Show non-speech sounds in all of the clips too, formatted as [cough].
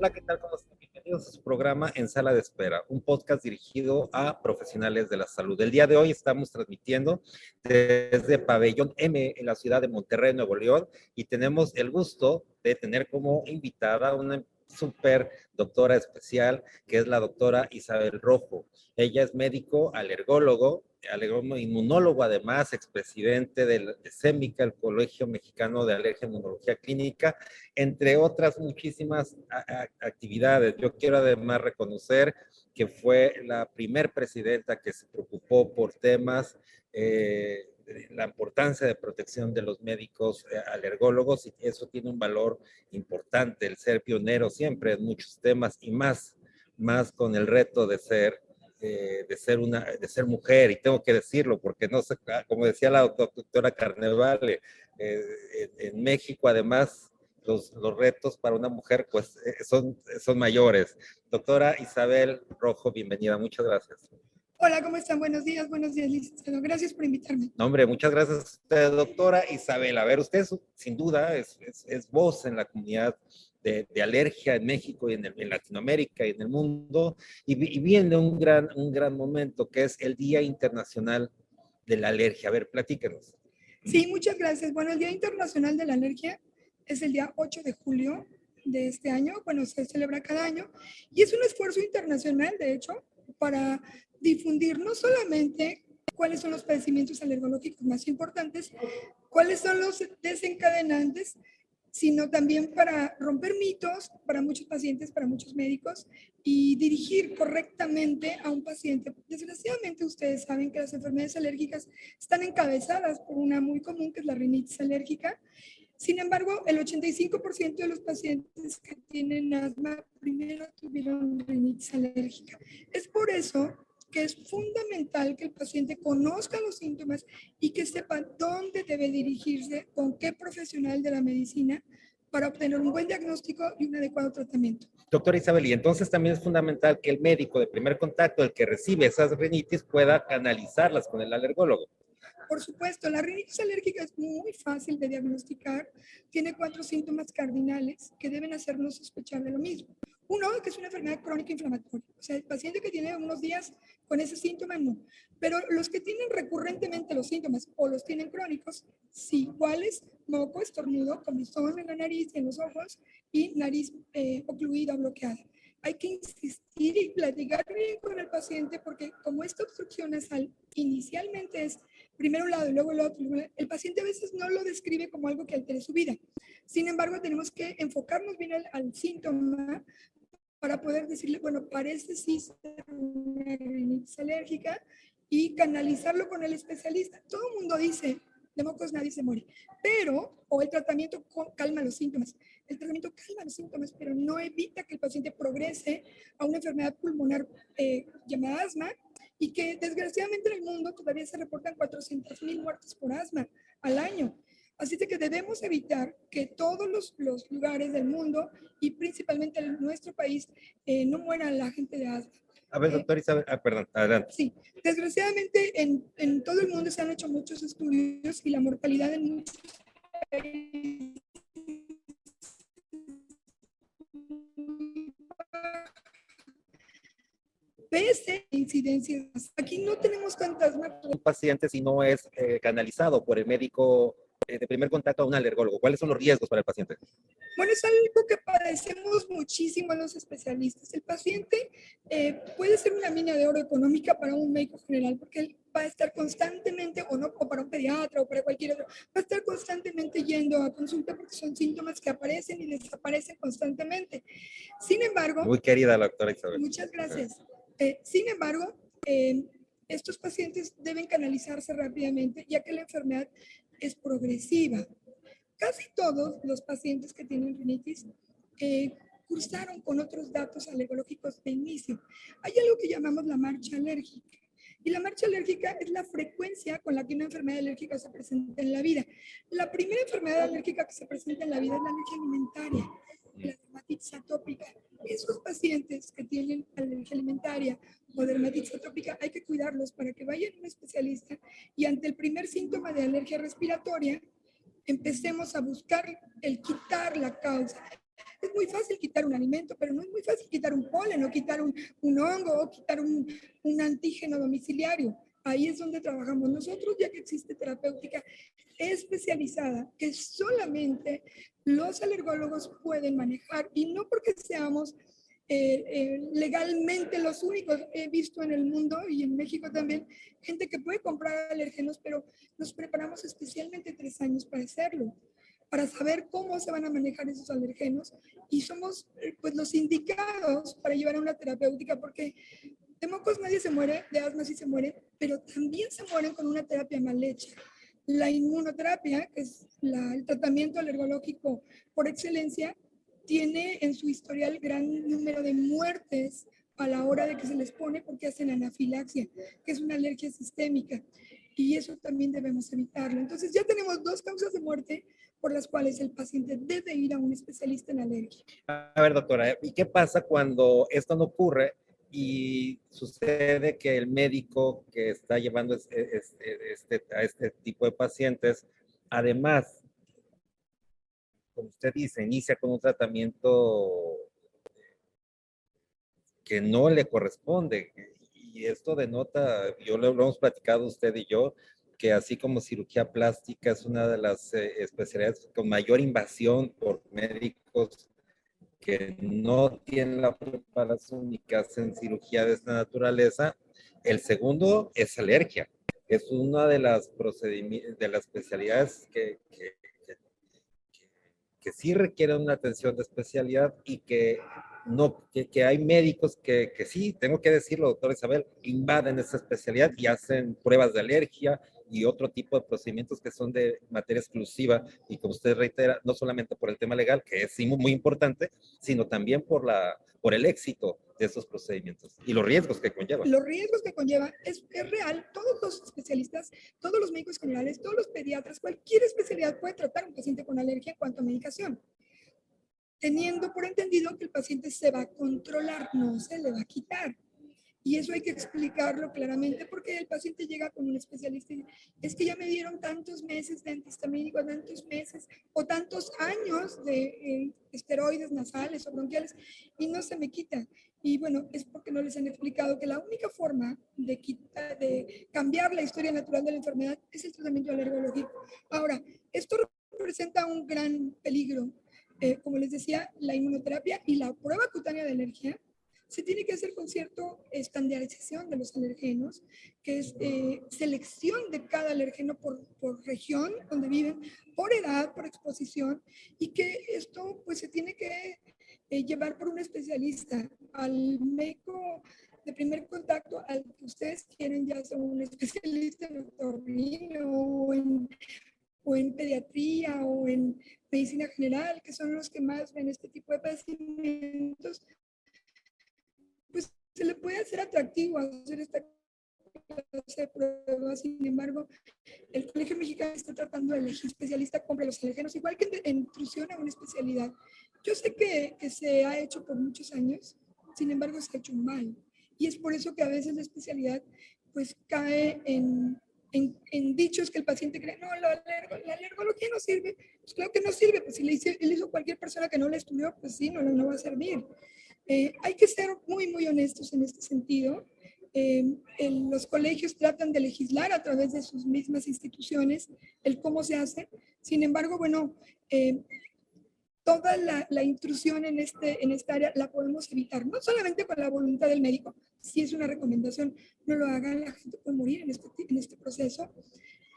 Hola, ¿qué tal? ¿Cómo están? Bienvenidos a su programa En Sala de Espera, un podcast dirigido a profesionales de la salud. El día de hoy estamos transmitiendo desde Pabellón M en la ciudad de Monterrey, Nuevo León, y tenemos el gusto de tener como invitada una super doctora especial, que es la doctora Isabel Rojo. Ella es médico alergólogo, alergólogo inmunólogo, además, expresidente del CEMICA, el Colegio Mexicano de Alergia y Inmunología Clínica, entre otras muchísimas actividades. Yo quiero además reconocer que fue la primer presidenta que se preocupó por temas eh, la importancia de protección de los médicos eh, alergólogos y eso tiene un valor importante, el ser pionero siempre en muchos temas y más, más con el reto de ser eh, de, ser una, de ser mujer, y tengo que decirlo, porque no sé, ah, como decía la doctora Carnevale, eh, en, México además los, los, retos para una mujer pues son, son mayores. Doctora Isabel Rojo, bienvenida, muchas gracias. Hola, ¿cómo están? Buenos días, buenos días, licenciado. Gracias por invitarme. No, hombre, muchas gracias a usted, doctora Isabel. A ver, usted sin duda es, es, voz en la comunidad de, de, alergia en México y en, en, Latinoamérica y en el mundo, y, y viene un gran, un gran momento que es el Día Internacional de la Alergia. A ver, platíquenos. Sí, muchas gracias. Bueno, el Día Internacional de la Alergia es el día 8 de julio de este año, bueno, se celebra cada año, y es un esfuerzo internacional, de hecho, para difundir no solamente cuáles son los padecimientos alergológicos más importantes, cuáles son los desencadenantes, sino también para romper mitos para muchos pacientes, para muchos médicos y dirigir correctamente a un paciente. Desgraciadamente ustedes saben que las enfermedades alérgicas están encabezadas por una muy común que es la rinitis alérgica. Sin embargo, el 85% de los pacientes que tienen asma primero tuvieron rinitis alérgica. Es por eso que es fundamental que el paciente conozca los síntomas y que sepa dónde debe dirigirse, con qué profesional de la medicina para obtener un buen diagnóstico y un adecuado tratamiento. Doctora Isabel, y entonces también es fundamental que el médico de primer contacto, el que recibe esas rinitis, pueda canalizarlas con el alergólogo. Por supuesto, la rinitis alérgica es muy fácil de diagnosticar. Tiene cuatro síntomas cardinales que deben hacernos sospechar de lo mismo. Uno, que es una enfermedad crónica inflamatoria. O sea, el paciente que tiene unos días con ese síntoma, no. Pero los que tienen recurrentemente los síntomas o los tienen crónicos, sí. ¿Cuáles? Moco, estornudo, comezón en la nariz y en los ojos y nariz eh, ocluida bloqueada. Hay que insistir y platicar bien con el paciente porque como esta obstrucción nasal inicialmente es primero un lado y luego el otro, el paciente a veces no lo describe como algo que altere su vida. Sin embargo, tenemos que enfocarnos bien al, al síntoma para poder decirle, bueno, parece sí ser una rinitis alérgica y canalizarlo con el especialista. Todo el mundo dice, de mocos nadie se muere, pero, o el tratamiento calma los síntomas. El tratamiento calma los síntomas, pero no evita que el paciente progrese a una enfermedad pulmonar eh, llamada asma y que desgraciadamente en el mundo todavía se reportan 400 mil muertes por asma al año. Así que debemos evitar que todos los, los lugares del mundo y principalmente en nuestro país eh, no muera la gente de asma. A ver, doctor Isabel, ah, perdón, adelante. Sí, desgraciadamente en, en, todo el mundo se han hecho muchos estudios y la mortalidad en muchos países pese a incidencias. Aquí no tenemos tantas Un paciente si no es eh, canalizado por el médico eh, de primer contacto a un alergólogo? ¿Cuáles son los riesgos para el paciente? Bueno, es algo que padecemos muchísimo los especialistas. El paciente eh, puede ser una mina de oro económica para un médico general porque él va a estar constantemente, o no, o para un pediatra o para cualquier otro, va a estar constantemente yendo a consulta porque son síntomas que aparecen y desaparecen constantemente. Sin embargo... Muy querida la doctora Isabel. Muchas gracias. Eh, sin embargo, estos pacientes deben canalizarse rápidamente ya que la enfermedad es progresiva. Casi todos los pacientes que tienen rinitis eh, cursaron con otros datos alergológicos de inicio. Hay algo que llamamos la marcha alérgica. Y la marcha alérgica es la frecuencia con la que una enfermedad alérgica se presenta en la vida. La primera enfermedad alérgica que se presenta en la vida es la alergia alimentaria, la dermatitis atópica. Esos pacientes que tienen alergia alimentaria o dermatitis atópica hay que cuidarlos para que vayan a un especialista y ante el primer síntoma de alergia respiratoria empecemos a buscar el quitar la causa. es muy fácil quitar un alimento, pero no es muy fácil quitar un polen o quitar un, un hongo o quitar un, un antígeno domiciliario. Ahí es donde trabajamos. Nosotros, ya que existe terapéutica especializada que solamente los alergólogos pueden manejar y no porque seamos eh, eh, legalmente los únicos he visto en el mundo y en México también, gente que puede comprar alérgenos, pero nos preparamos especialmente tres años para hacerlo, para saber cómo se van a manejar esos alérgenos y somos eh, pues los indicados para llevar a una terapéutica porque de mocos nadie se muere, de asma sí se muere, pero también se mueren con una terapia mal hecha. La inmunoterapia, que es el tratamiento alergológico por excelencia, tiene en su historial gran número de muertes a la hora de que se les pone porque hacen anafilaxia, que es una alergia sistémica. Y eso también debemos evitarlo. Entonces ya tenemos dos causas de muerte por las cuales el paciente debe ir a un especialista en alergia. A ver, doctora, ¿y qué pasa cuando esto no ocurre y sucede que el médico que está llevando este, a este tipo de pacientes, además como usted dice, inicia con un tratamiento que no le corresponde. Y esto denota, yo lo, hemos platicado usted y yo, que así como cirugía plástica es una de las eh, especialidades con mayor invasión por médicos que no tienen la preparación ni que hacen cirugía de esta naturaleza. El segundo es alergia. Es una de las de las especialidades que, que que sí requieren una atención de especialidad y que no, que, que hay médicos que, que, sí, tengo que decirlo, doctor Isabel, invaden esa especialidad y hacen pruebas de alergia y otro tipo de procedimientos que son de materia exclusiva y como usted reitera, no solamente por el tema legal, que es muy, importante, sino también por, la, por el éxito de esos procedimientos y los riesgos que conlleva. Los riesgos que conlleva es, es, real. Todos los especialistas, todos los médicos generales, todos los pediatras, cualquier especialidad puede tratar a un paciente con alergia en cuanto a medicación. Teniendo por entendido que el paciente se va a controlar, no se le va a quitar. Y eso hay que explicarlo claramente porque el paciente llega con un especialista y dice, es que ya me dieron tantos meses de antihistamínico, tantos meses o tantos años de eh, esteroides nasales o bronquiales y no se me quita. Y bueno, es porque no les han explicado que la única forma de, quitar, de cambiar la historia natural de la enfermedad es el tratamiento alergológico. Ahora, esto representa un gran peligro. Eh, como les decía, la inmunoterapia y la prueba cutánea de alergia se tiene que hacer con cierta estandarización de los alergenos, que es eh, selección de cada alergeno por, por, región donde viven, por edad, por exposición, y que esto pues se tiene que eh, llevar por un especialista al médico de primer contacto al que ustedes quieren, ya sea un especialista en otorrino o o en pediatría o en medicina general, que son los que más ven este tipo de pues se le puede hacer atractivo hacer esta clase de pruebas. Sin embargo, el Colegio Mexicano está tratando de elegir especialista compra los alérgenos, igual que en a una especialidad. Yo sé que, que se ha hecho por muchos años, sin embargo, se ha hecho mal. Y es por eso que a veces la especialidad pues cae en, en, en, dichos que el paciente cree, no, la, la alergología no sirve. Pues claro que no sirve, pues si le hizo, le hizo cualquier persona que no le estudió, pues sí, no, no va a servir. Eh, hay que ser muy, muy honestos en este sentido. Eh, los colegios tratan de legislar a través de sus mismas instituciones el cómo se hace. Sin embargo, bueno, eh, toda la, la, intrusión en, este, en esta área la podemos evitar, no solamente con la voluntad del médico, si es una recomendación, no lo hagan, la gente puede morir en este, en este proceso.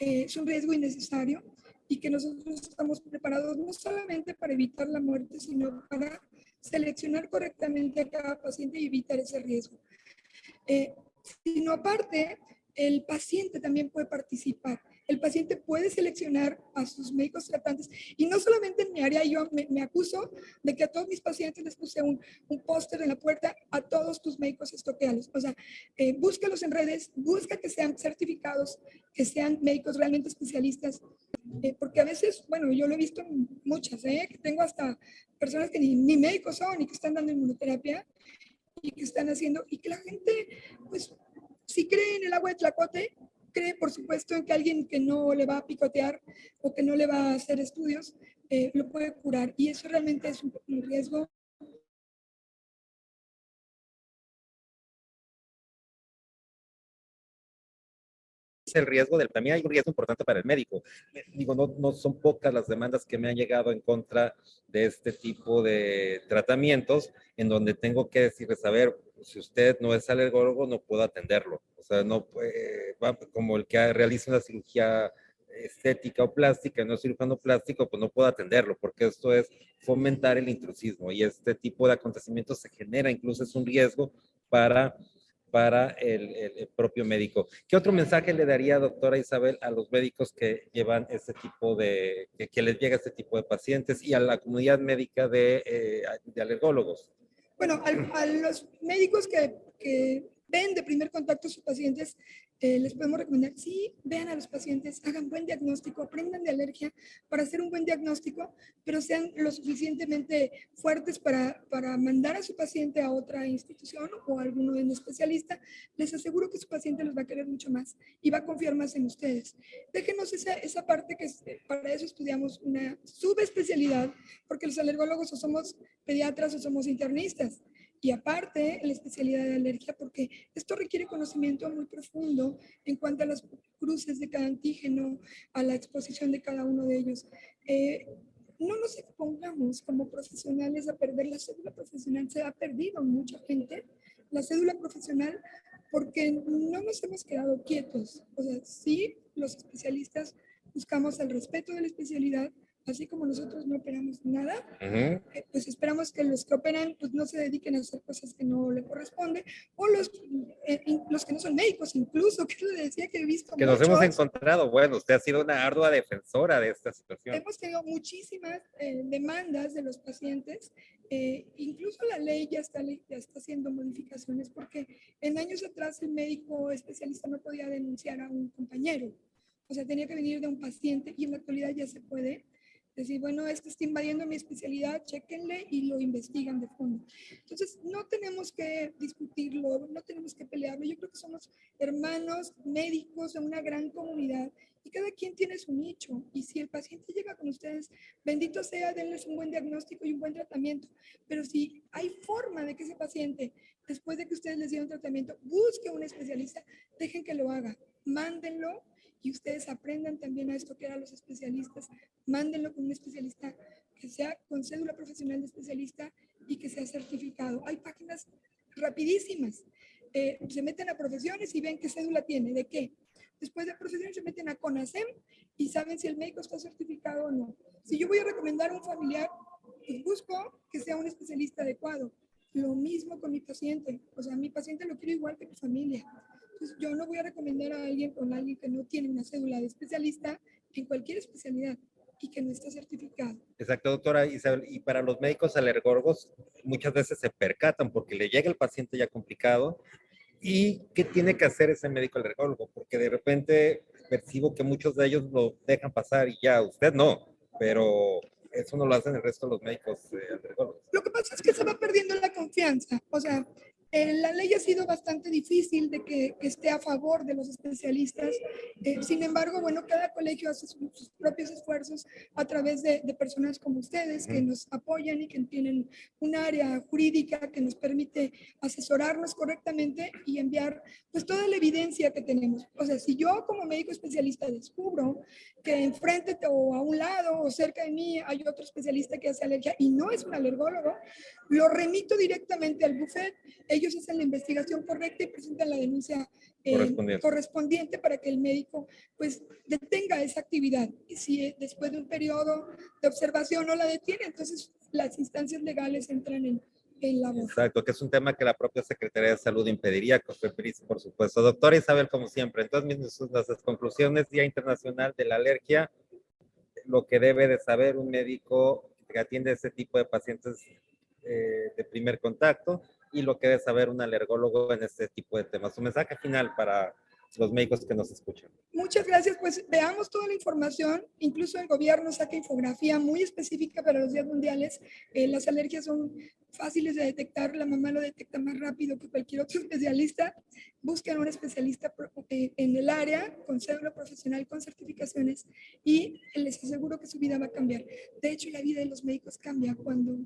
es un riesgo innecesario y que nosotros estamos preparados no solamente para evitar la muerte, sino para seleccionar correctamente a cada paciente y evitar ese riesgo. Eh, sino aparte, el paciente también puede participar. El paciente puede seleccionar a sus médicos tratantes y no solamente en mi área, yo me, acuso de que a todos mis pacientes les puse un, un póster en la puerta a todos tus médicos estoqueales. O sea, eh, búscalos en redes, busca que sean certificados, que sean médicos realmente especialistas, eh, porque a veces, bueno, yo lo he visto en muchas, ¿eh? que tengo hasta personas que ni, ni médicos son y que están dando inmunoterapia y que están haciendo, y que la gente, pues, si cree en el agua de tlacote, cree, por supuesto, en que alguien que no le va a picotear o que no le va a hacer estudios, eh, lo puede curar. Y eso realmente es un, un riesgo el riesgo del, también hay un riesgo importante para el médico. Digo, no, no son pocas las demandas que me han llegado en contra de este tipo de tratamientos, en donde tengo que decirles, a ver, si usted no es alergólogo, no puedo atenderlo. O sea, no puede, como el que realiza una cirugía estética o plástica, no cirujano plástico, pues no puedo atenderlo, porque esto es fomentar el intrusismo y este tipo de acontecimientos se genera, incluso es un riesgo para para el, propio médico. ¿Qué otro mensaje le daría, doctora Isabel, a los médicos que llevan este tipo de, que, les llega este tipo de pacientes y a la comunidad médica de, eh, de alergólogos? Bueno, a, los médicos que, que ven de primer contacto a sus pacientes, eh, les podemos recomendar, sí, vean a los pacientes, hagan buen diagnóstico, aprendan de alergia para hacer un buen diagnóstico, pero sean lo suficientemente fuertes para, para mandar a su paciente a otra institución o a alguno de un especialista. Les aseguro que su paciente los va a querer mucho más y va a confiar más en ustedes. Déjenos esa, esa parte que para eso estudiamos una subespecialidad, porque los alergólogos o somos pediatras o somos internistas y aparte la especialidad de alergia, porque esto requiere conocimiento muy profundo en cuanto a las cruces de cada antígeno, a la exposición de cada uno de ellos. Eh, no nos expongamos como profesionales a perder la cédula profesional. Se ha perdido mucha gente la cédula profesional porque no nos hemos quedado quietos. O sea, sí, los especialistas buscamos el respeto de la especialidad, así como nosotros no operamos nada, eh, pues esperamos que los que operan pues no se dediquen a hacer cosas que no le corresponden, o los, eh, los que no son médicos incluso, [laughs] que le decía que he visto. Que nos hemos encontrado, bueno, usted ha sido una ardua defensora de esta situación. Hemos tenido muchísimas eh, demandas de los pacientes, incluso la ley ya está, ya está haciendo modificaciones porque en años atrás el médico especialista no podía denunciar a un compañero. O sea, tenía que venir de un paciente y en la actualidad ya se puede decir, bueno, esto está invadiendo mi especialidad, chequenle y lo investigan de fondo. Entonces, no tenemos que discutirlo, no tenemos que pelearlo. Yo creo que somos hermanos médicos de una gran comunidad y cada quien tiene su nicho. Y si el paciente llega con ustedes, bendito sea, denles un buen diagnóstico y un buen tratamiento. Pero si hay forma de que ese paciente, después de que ustedes les dieron tratamiento, busque un especialista, dejen que lo haga, mándenlo y ustedes aprendan también a esto que eran los especialistas, mándenlo con un especialista que sea con cédula profesional de especialista y que sea certificado. Hay páginas rapidísimas. Eh, se meten a profesiones y ven qué cédula tiene, de qué. Después de profesiones se meten a CONASEM y saben si el médico está certificado o no. Si yo voy a recomendar a un familiar, pues busco que sea un especialista adecuado. Lo mismo con mi paciente. O sea, mi paciente lo quiero igual que mi familia. Entonces, yo no voy a recomendar a alguien con alguien que no tiene una cédula de especialista en cualquier especialidad y que no está certificado. Exacto, doctora Isabel. Y para los médicos alergólogos, muchas veces se percatan porque le llega el paciente ya complicado. ¿Y qué tiene que hacer ese médico alergólogo? Porque de repente percibo que muchos de ellos lo dejan pasar y ya, usted no, pero eso no lo hacen el resto de los médicos eh, alergólogos. Lo que pasa es que se va perdiendo la confianza. O sea, eh, la ley ha sido bastante difícil de que, esté a favor de los especialistas. Eh, sin embargo, bueno, cada colegio hace sus, propios esfuerzos a través de, personas como ustedes que nos apoyan y que tienen un área jurídica que nos permite asesorarnos correctamente y enviar pues toda la evidencia que tenemos. O sea, si yo como médico especialista descubro que enfrente o a un lado o cerca de mí hay otro especialista que hace alergia y no es un alergólogo, lo remito directamente al buffet. Ellos hacen la investigación correcta y presentan la denuncia eh, correspondiente. para que el médico pues detenga esa actividad. Y si eh, después de un periodo de observación no la detiene, entonces las instancias legales entran en, en la voz. Exacto, que es un tema que la propia Secretaría de Salud impediría, por supuesto. Doctora Isabel, como siempre, entonces las conclusiones, Día Internacional de la Alergia, lo que debe de saber un médico que atiende ese tipo de pacientes eh, de primer contacto y lo que debe saber un alergólogo en este tipo de temas. Su mensaje final para, los médicos que nos escuchan. Muchas gracias. Pues veamos toda la información. Incluso el gobierno saca infografía muy específica para los días mundiales. Eh, las alergias son fáciles de detectar. La mamá lo detecta más rápido que cualquier otro [laughs] especialista. Busquen un especialista eh, en el área con cédula profesional, con certificaciones y les aseguro que su vida va a cambiar. De hecho, la vida de los médicos cambia cuando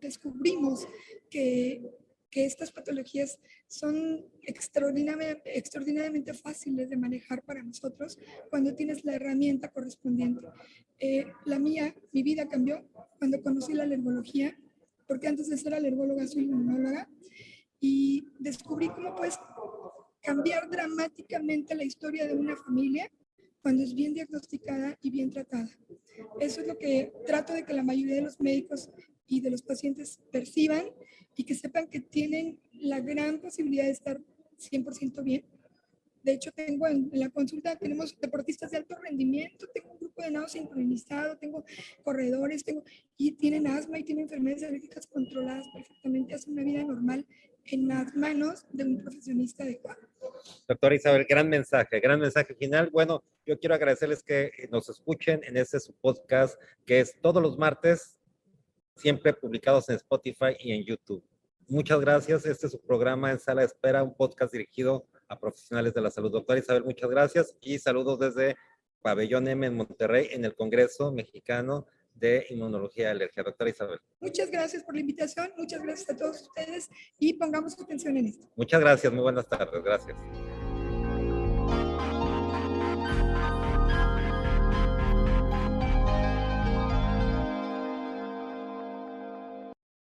descubrimos que que estas patologías son extraordinariamente, fáciles de manejar para nosotros cuando tienes la herramienta correspondiente. Eh, la mía, mi vida cambió cuando conocí la alergología, porque antes de ser alergóloga soy inmunóloga, y descubrí cómo puedes cambiar dramáticamente la historia de una familia cuando es bien diagnosticada y bien tratada. Eso es lo que trato de que la mayoría de los médicos y de los pacientes perciban y que sepan que tienen la gran posibilidad de estar 100% bien. De hecho, tengo en, la consulta, tenemos deportistas de alto rendimiento, tengo un grupo de nado sincronizado, tengo corredores, tengo, y tienen asma y tienen enfermedades alérgicas controladas perfectamente, hacen una vida normal en las manos de un profesionista adecuado. Doctora Isabel, gran mensaje, gran mensaje final. Bueno, yo quiero agradecerles que nos escuchen en este su podcast que es todos los martes siempre publicados en Spotify y en YouTube. Muchas gracias. Este es su programa en Sala de Espera, un podcast dirigido a profesionales de la salud. Doctora Isabel, muchas gracias y saludos desde Pabellón M en Monterrey, en el Congreso Mexicano de Inmunología y Alergia. Doctora Isabel. Muchas gracias por la invitación, muchas gracias a todos ustedes y pongamos atención en esto. Muchas gracias, muy buenas tardes, gracias.